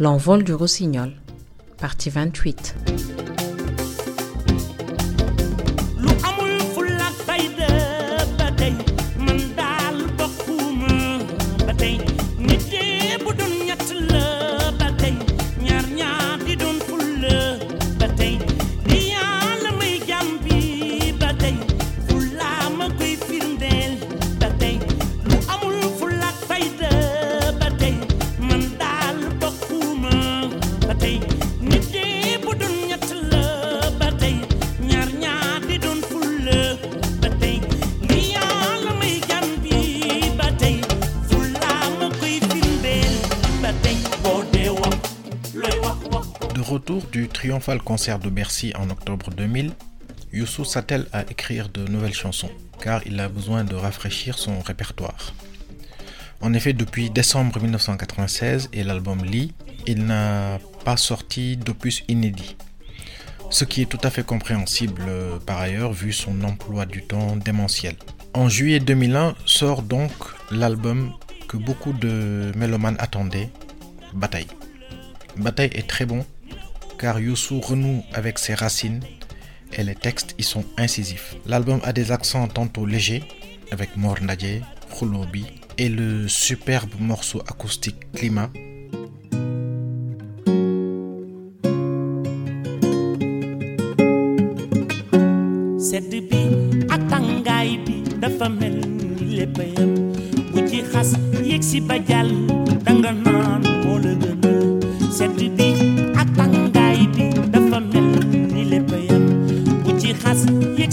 L'envol du rossignol, partie 28. Retour du triomphal concert de Bercy en octobre 2000, Youssou s'attelle à écrire de nouvelles chansons, car il a besoin de rafraîchir son répertoire. En effet, depuis décembre 1996 et l'album Lee, il n'a pas sorti d'opus inédit. Ce qui est tout à fait compréhensible euh, par ailleurs vu son emploi du temps démentiel. En juillet 2001 sort donc l'album que beaucoup de mélomanes attendaient, Bataille. Bataille est très bon car Youssou renoue avec ses racines et les textes y sont incisifs. L'album a des accents tantôt légers avec Mor Nadje, Khulobi et le superbe morceau acoustique Climat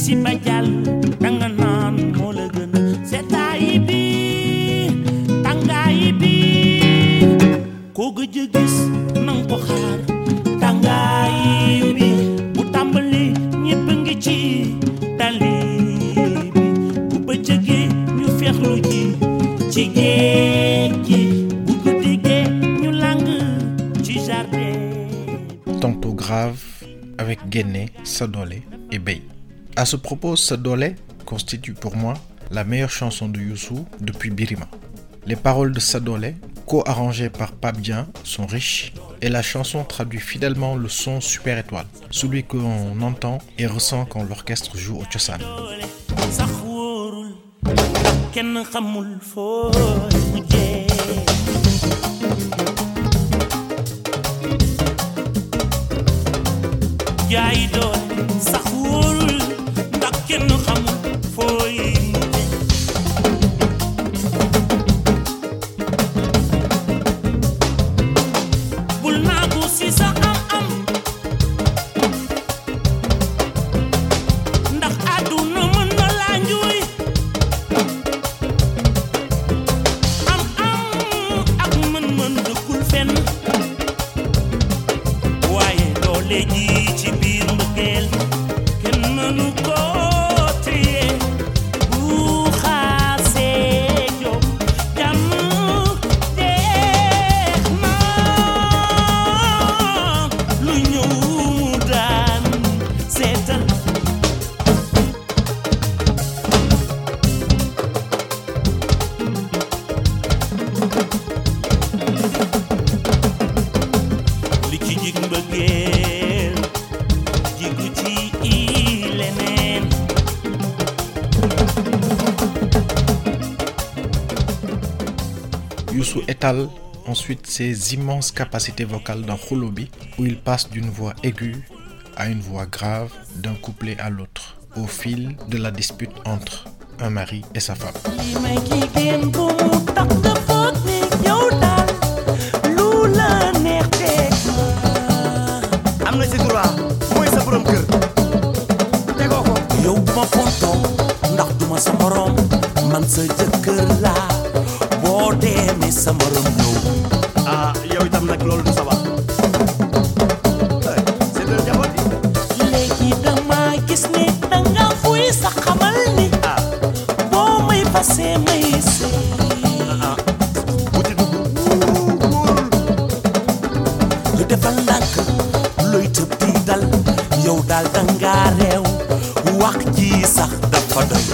si ba jàll danga naan moo la gënal seddaay bi tàngaay bi. Koo gëj a gis nang ko xaar tàngaay bi bu tàmbali ñépp ngi ci tali bi. Bu bëccëgee ñu feexlu ji ci géej gi bu guddigee ñu lang ci jardin tantôt grave avec Guéné, Sadolé et Bey. À ce propos, Sadolé constitue pour moi la meilleure chanson de Youssou depuis Birima. Les paroles de Sadolé, co-arrangées par Pape Dieng, sont riches et la chanson traduit fidèlement le son Super Étoile, celui qu'on entend et ressent quand l'orchestre joue au Tchossan. Youssou étale ensuite ses immenses capacités vocales dans Khoulobi, où il passe d'une voix aiguë à une voix grave d'un couplet à l'autre, au fil de la dispute entre un mari et sa femme. Boo demee sa morom ñëw ah yow itam nag loolu du sa wax Hey, c'est de njaboot yi léegi dama gis ni danga fuy sa xamal ni boo may fase may sëy bu ci dugg wóorul lu defal ndànk looy tëb di dal yow daal danga réew wax ji sax dafa doy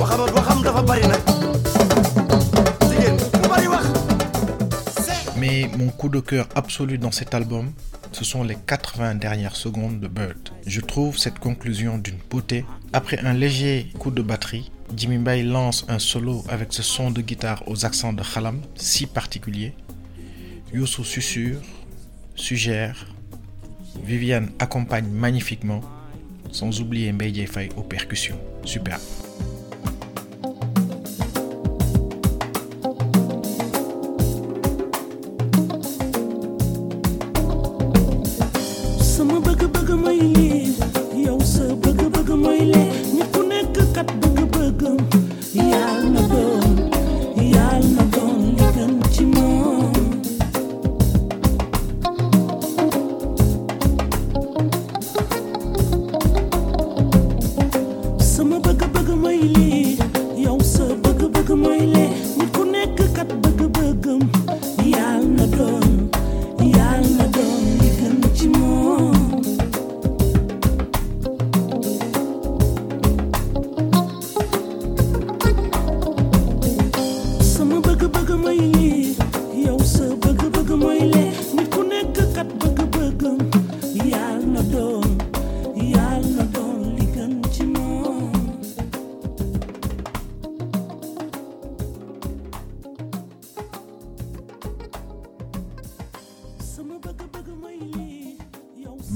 waxam waxam dafa bari nag Mon coup de cœur absolu dans cet album, ce sont les 80 dernières secondes de Bird. Je trouve cette conclusion d'une beauté. Après un léger coup de batterie, Jimmy Bay lance un solo avec ce son de guitare aux accents de Khalam si particulier. Youssou susurre, suggère, Viviane accompagne magnifiquement, sans oublier Mbeye Faye aux percussions. Super. ميلي.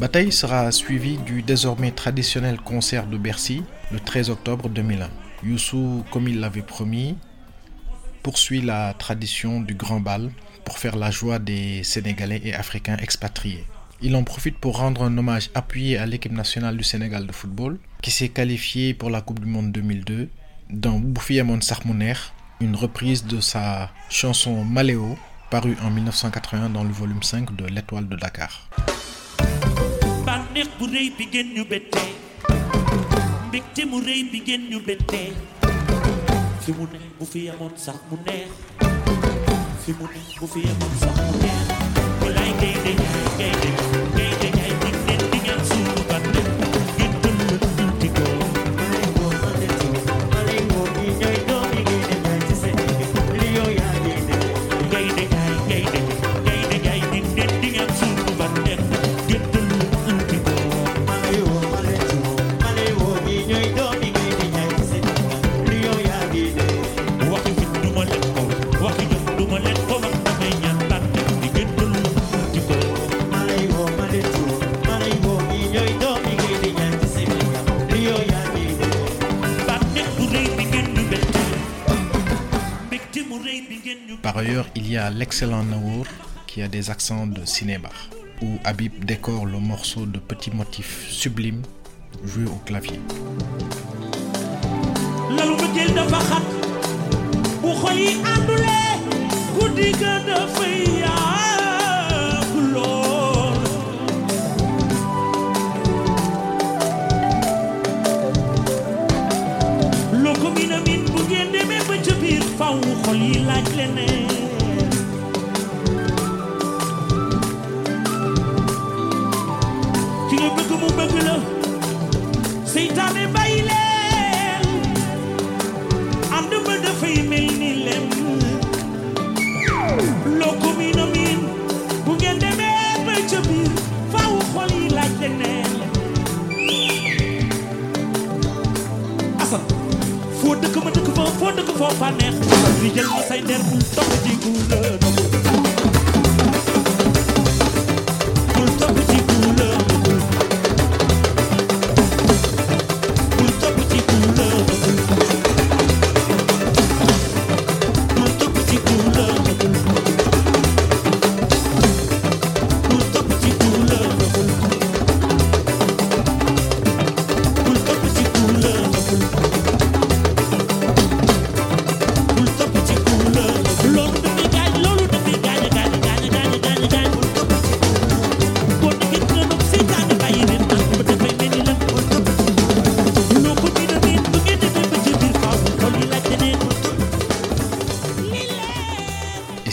Bataille sera suivi du désormais traditionnel concert de Bercy le 13 octobre 2001. Youssou, comme il l'avait promis, poursuit la tradition du grand bal pour faire la joie des Sénégalais et Africains expatriés. Il en profite pour rendre un hommage appuyé à l'équipe nationale du Sénégal de football, qui s'est qualifiée pour la Coupe du Monde 2002 dans Bouffiamon Sarmouner, une reprise de sa chanson Maléo, parue en 1981 dans le volume 5 de L'Étoile de Dakar. Bànneex bu rëy bi ngeen ñu bettee mbégte mu rëy bi ngeen ñu bettee fi mu ne bu fi amoon sax mu neex fi mu ne bu fi amoon sax mu neex walaay gaynde yaay gaynde il y a l'excellent Naour qui a des accents de cinébar, où Habib décore le morceau de petits motifs sublimes joués au clavier. lalu mbëggeel dafa xat bu xol yi àndulee guddi ga dafay yàgg lool loo ko min bu ngeen demee ba ca faw xol yi laaj leneen nga bëgg mu bëgg la seytaane bàyyi leen ànd ba dafay mel ni lem loo ko miin a miin bu ngeen demee ba ca biir faaw xol yi laaj leneen asan foo dëkk ma dëkk fa foo dëkk foo fa neex eh? li jël ma say der topp ci guula bul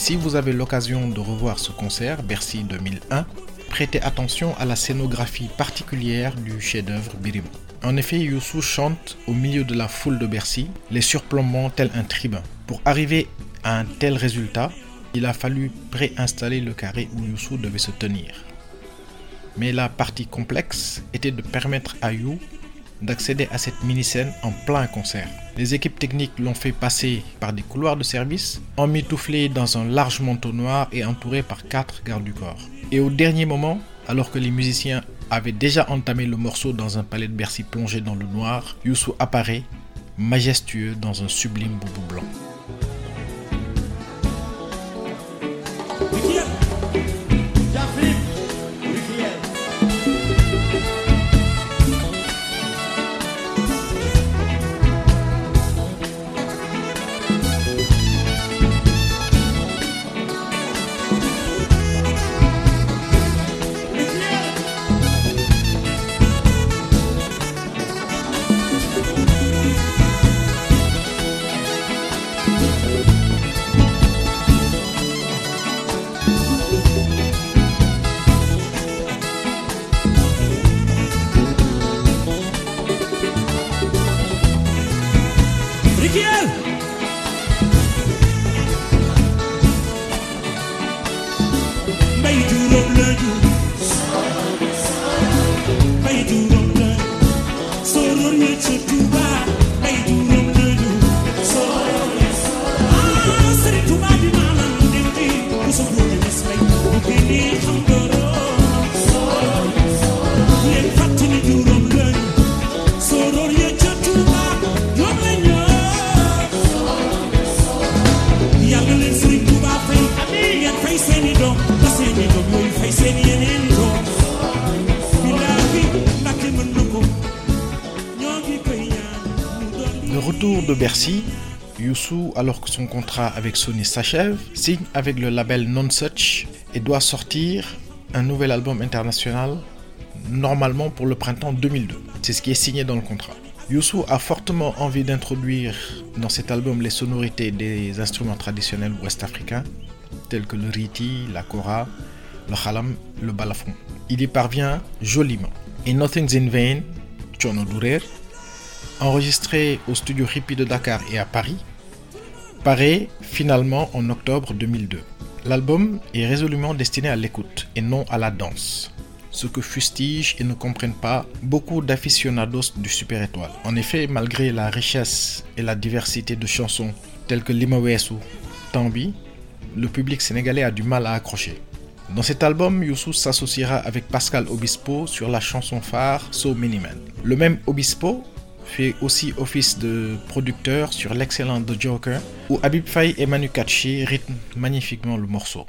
si vous avez l'occasion de revoir ce concert, Bercy 2001, prêtez attention à la scénographie particulière du chef-d'œuvre Birima. En effet, Youssou chante au milieu de la foule de Bercy, les surplombant tel un tribun. Pour arriver à un tel résultat, il a fallu préinstaller le carré où Youssou devait se tenir. Mais la partie complexe était de permettre à You d'accéder à cette mini-scène en plein concert. Les équipes techniques l'ont fait passer par des couloirs de service, emmitouflé dans un large manteau noir et entouré par quatre gardes du corps. Et au dernier moment, alors que les musiciens avaient déjà entamé le morceau dans un palais de Bercy plongé dans le noir, Youssou apparaît, majestueux dans un sublime boubou blanc. you love me you. Retour de Bercy, Youssou, alors que son contrat avec Sony s'achève, signe avec le label Non Such et doit sortir un nouvel album international normalement pour le printemps 2002. C'est ce qui est signé dans le contrat. Youssou a fortement envie d'introduire dans cet album les sonorités des instruments traditionnels ouest-africains tels que le riti, la kora, le khalam, le balafon. Il y parvient joliment. Et Nothing's in Vain, Chono Durer, enregistré au studio Hippie de Dakar et à Paris, paraît finalement en octobre 2002. L'album est résolument destiné à l'écoute et non à la danse, ce que fustigent et ne comprennent pas beaucoup d'aficionados du Super Étoile. En effet, malgré la richesse et la diversité de chansons telles que Limawesu, Tambi, le public sénégalais a du mal à accrocher. Dans cet album, Youssou s'associera avec Pascal Obispo sur la chanson phare So Many Men. Le même Obispo fait aussi office de producteur sur l'excellent The Joker, où Habib Faye et Manu Katché rythment magnifiquement le morceau.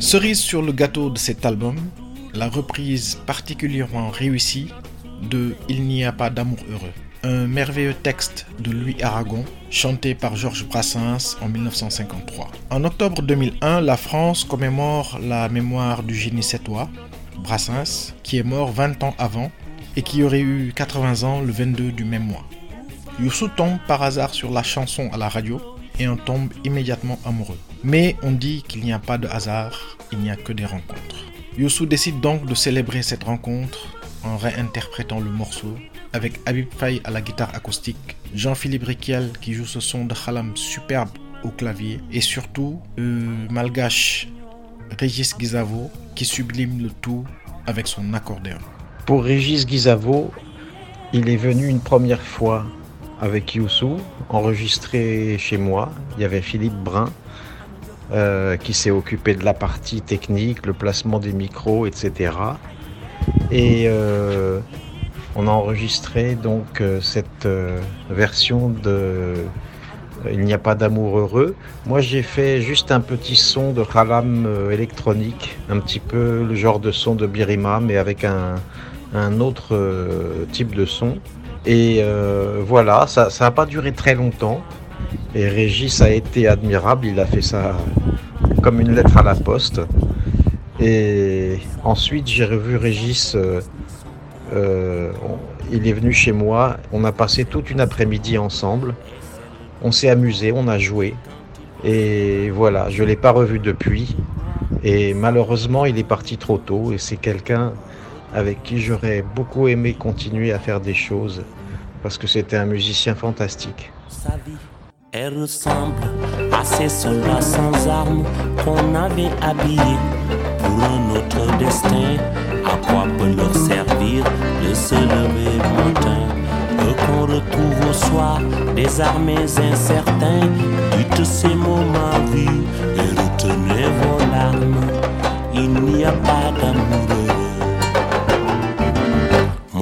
Cerise sur le gâteau de cet album, la reprise particulièrement réussie de Il n'y a pas d'amour heureux. Un merveilleux texte de Louis Aragon, chanté par Georges Brassens en 1953. En octobre 2001, la France commémore la mémoire du génie sétois, Brassens, qui est mort 20 ans avant et qui aurait eu 80 ans le 22 du même mois. Youssou tombe par hasard sur la chanson à la radio et en tombe immédiatement amoureux. Mais on dit qu'il n'y a pas de hasard, il n'y a que des rencontres. Youssou décide donc de célébrer cette rencontre en réinterprétant le morceau avec Habib Faye à la guitare acoustique, Jean-Philippe Riquel qui joue ce son de Khalam superbe au clavier et surtout euh, malgache Régis Guizavo qui sublime le tout avec son accordéon. Pour Régis Guizavo, il est venu une première fois avec Youssou, enregistré chez moi. Il y avait Philippe Brun euh, qui s'est occupé de la partie technique, le placement des micros, etc. Et euh, on a enregistré donc euh, cette version de Il n'y a pas d'amour heureux. Moi j'ai fait juste un petit son de Khalam euh, électronique, un petit peu le genre de son de Birima, mais avec un, autre type de son. Et euh, voilà, ça n'a pas duré très longtemps. Et Régis a été admirable, il a fait ça comme une lettre à la poste. Et ensuite, j'ai revu Régis. euh, euh, il est venu chez moi. On a passé toute une après-midi ensemble. On s'est amusé, on a joué. Et voilà, je ne l'ai pas revu depuis. Et malheureusement, il est parti trop tôt. Et c'est quelqu'un avec qui j'aurais beaucoup aimé continuer à faire des choses. Parce que c'était un musicien fantastique. sa vie. Elle ressemble à ces soldats sans armes qu'on avait habillés pour un autre destin. À quoi peut leur servir de se lever le matin qu'on retrouve au soir, désarmés incertains. Dites ces mots, ma vie, et retenez vos larmes. Il n'y a pas d'amour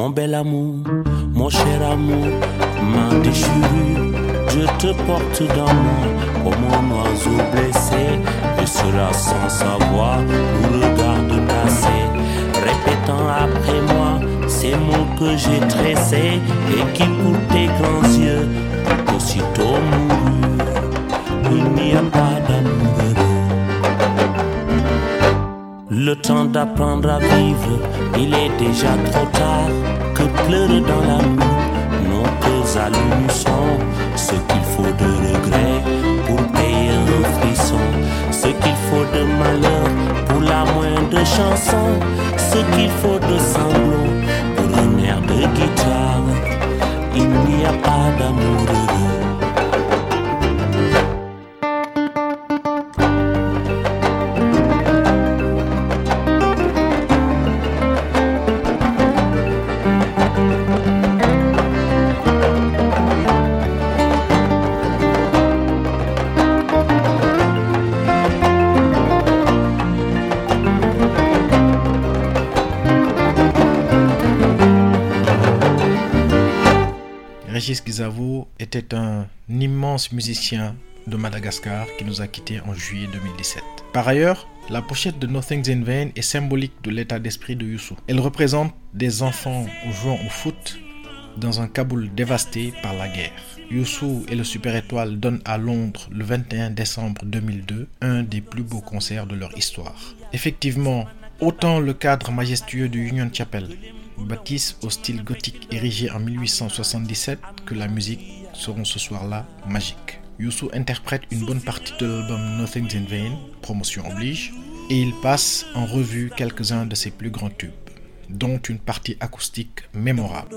mon bel amour, mon cher amour, ma déchirure, je te porte dans moi comme un oiseau blessé, et cela sans savoir nous regarde passer, répétant après moi ces mots que j'ai tressés et qui pour tes grands yeux aussitôt moururent. Il n'y a pas d'amour le temps d'apprendre à vivre, il est déjà trop tard. Pleure dans la nuit nos. Ce qu'il faut de regret pour payer un frisson. Ce qu'il faut de malheur pour la moindre chanson. Ce qu'il faut de sanglots pour un air de guitare. Il n'y a pas d'amour heureux. Gizavo était un immense musicien de Madagascar qui nous a quittés en juillet 2017. Par ailleurs, la pochette de Nothing's in Vain est symbolique de l'état d'esprit de Youssou. Elle représente des enfants jouant au foot dans un Kaboul dévasté par la guerre. Youssou et le Super Étoile donnent à Londres le 21 décembre 2002 un des plus beaux concerts de leur histoire. Effectivement, autant le cadre majestueux du Union Chapel, bâtisse au style gothique érigé en 1877, que la musique seront ce soir-là magiques. Youssou interprète une bonne partie de l'album Nothing's in Vain, promotion oblige, et il passe en revue quelques-uns de ses plus grands tubes, dont une partie acoustique mémorable.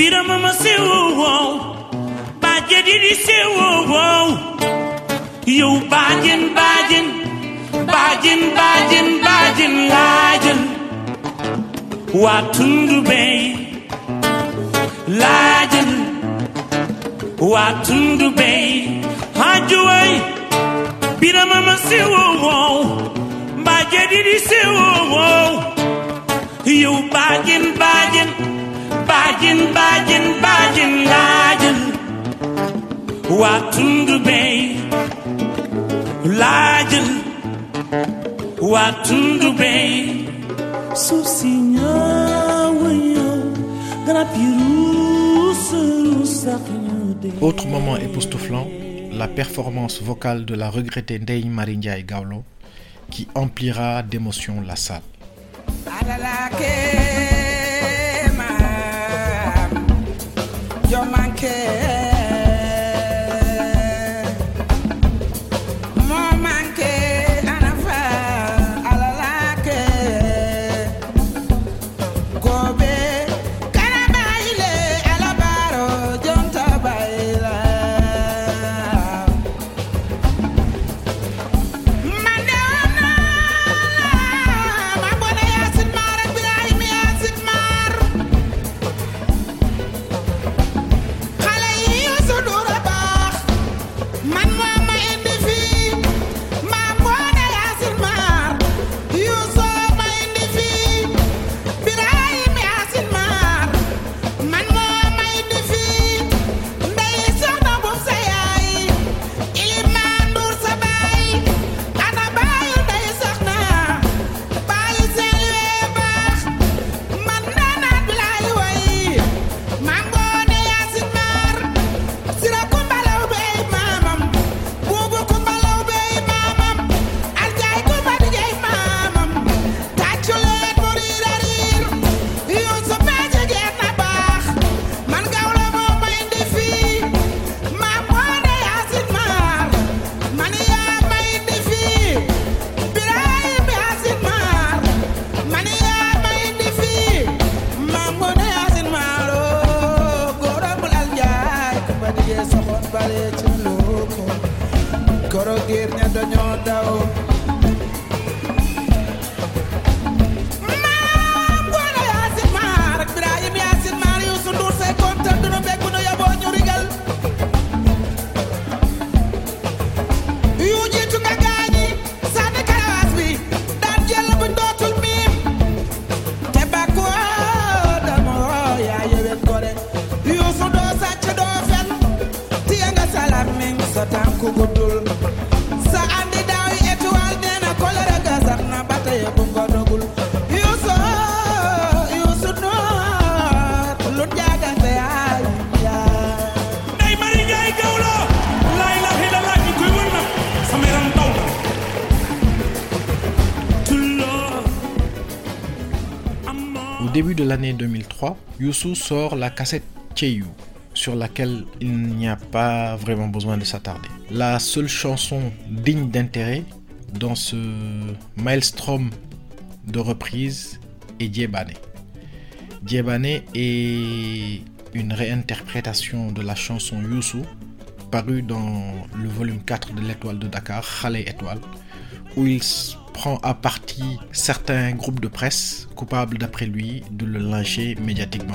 Bira mama seu wow. Badia diri seu wow. You badin badin Badin badin badin lajin. Watundu bay Lajin. Watundu bay Hajuai Bira mama seu autre moment époustouflant la performance vocale de la regrettée Ndeye Marie Ndiaye Gawlo qui emplira d'émotion la salle. your man care. Youssou sort la cassette Cheyu, sur laquelle il n'y a pas vraiment besoin de s'attarder. La seule chanson digne d'intérêt dans ce maelstrom de reprises est Diebane. Diebane est une réinterprétation de la chanson Youssou parue dans le volume 4 de l'étoile de Dakar, Khalé Étoile, où il prend à partie certains groupes de presse coupables d'après lui de le lyncher médiatiquement.